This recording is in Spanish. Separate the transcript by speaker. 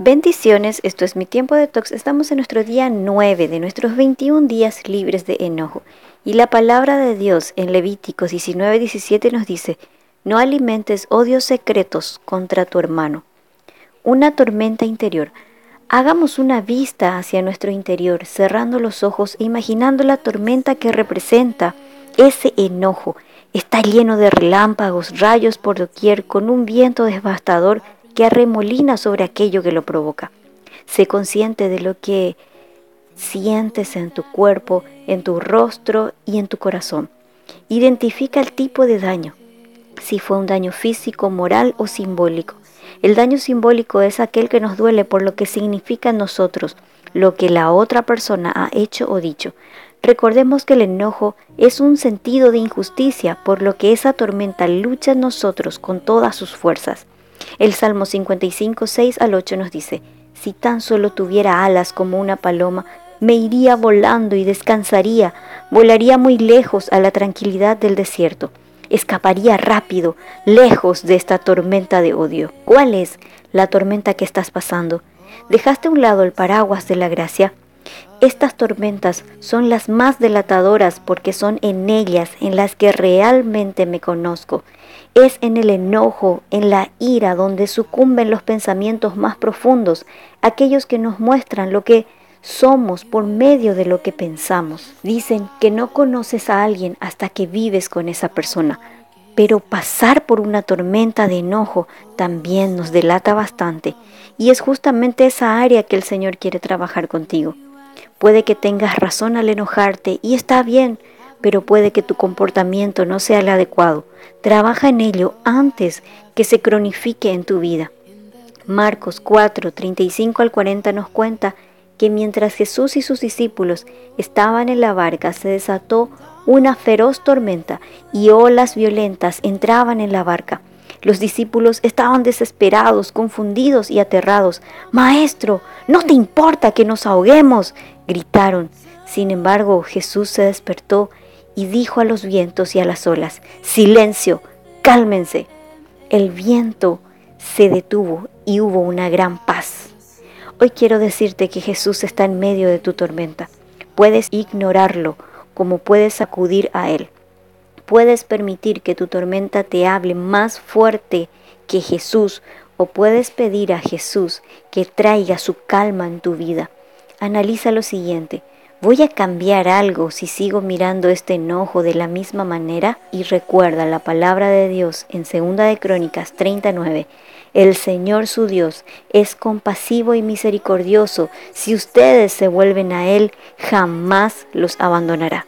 Speaker 1: Bendiciones, esto es mi tiempo de tox. Estamos en nuestro día 9 de nuestros 21 días libres de enojo. Y la palabra de Dios en Levíticos 19, 17 nos dice, no alimentes odios secretos contra tu hermano. Una tormenta interior. Hagamos una vista hacia nuestro interior, cerrando los ojos e imaginando la tormenta que representa ese enojo. Está lleno de relámpagos, rayos por doquier, con un viento devastador que arremolina sobre aquello que lo provoca. Sé consciente de lo que sientes en tu cuerpo, en tu rostro y en tu corazón. Identifica el tipo de daño, si fue un daño físico, moral o simbólico. El daño simbólico es aquel que nos duele por lo que significa en nosotros, lo que la otra persona ha hecho o dicho. Recordemos que el enojo es un sentido de injusticia, por lo que esa tormenta lucha en nosotros con todas sus fuerzas. El Salmo 55, 6 al 8 nos dice, si tan solo tuviera alas como una paloma, me iría volando y descansaría, volaría muy lejos a la tranquilidad del desierto, escaparía rápido, lejos de esta tormenta de odio. ¿Cuál es la tormenta que estás pasando? ¿Dejaste a un lado el paraguas de la gracia? Estas tormentas son las más delatadoras porque son en ellas en las que realmente me conozco. Es en el enojo, en la ira, donde sucumben los pensamientos más profundos, aquellos que nos muestran lo que somos por medio de lo que pensamos. Dicen que no conoces a alguien hasta que vives con esa persona, pero pasar por una tormenta de enojo también nos delata bastante y es justamente esa área que el Señor quiere trabajar contigo. Puede que tengas razón al enojarte y está bien, pero puede que tu comportamiento no sea el adecuado. Trabaja en ello antes que se cronifique en tu vida. Marcos 4, 35 al 40 nos cuenta que mientras Jesús y sus discípulos estaban en la barca se desató una feroz tormenta y olas violentas entraban en la barca. Los discípulos estaban desesperados, confundidos y aterrados. Maestro, ¿no te importa que nos ahoguemos? gritaron. Sin embargo, Jesús se despertó y dijo a los vientos y a las olas, Silencio, cálmense. El viento se detuvo y hubo una gran paz. Hoy quiero decirte que Jesús está en medio de tu tormenta. Puedes ignorarlo como puedes acudir a Él. Puedes permitir que tu tormenta te hable más fuerte que Jesús o puedes pedir a Jesús que traiga su calma en tu vida. Analiza lo siguiente. ¿Voy a cambiar algo si sigo mirando este enojo de la misma manera? Y recuerda la palabra de Dios en 2 de Crónicas 39. El Señor su Dios es compasivo y misericordioso. Si ustedes se vuelven a Él, jamás los abandonará.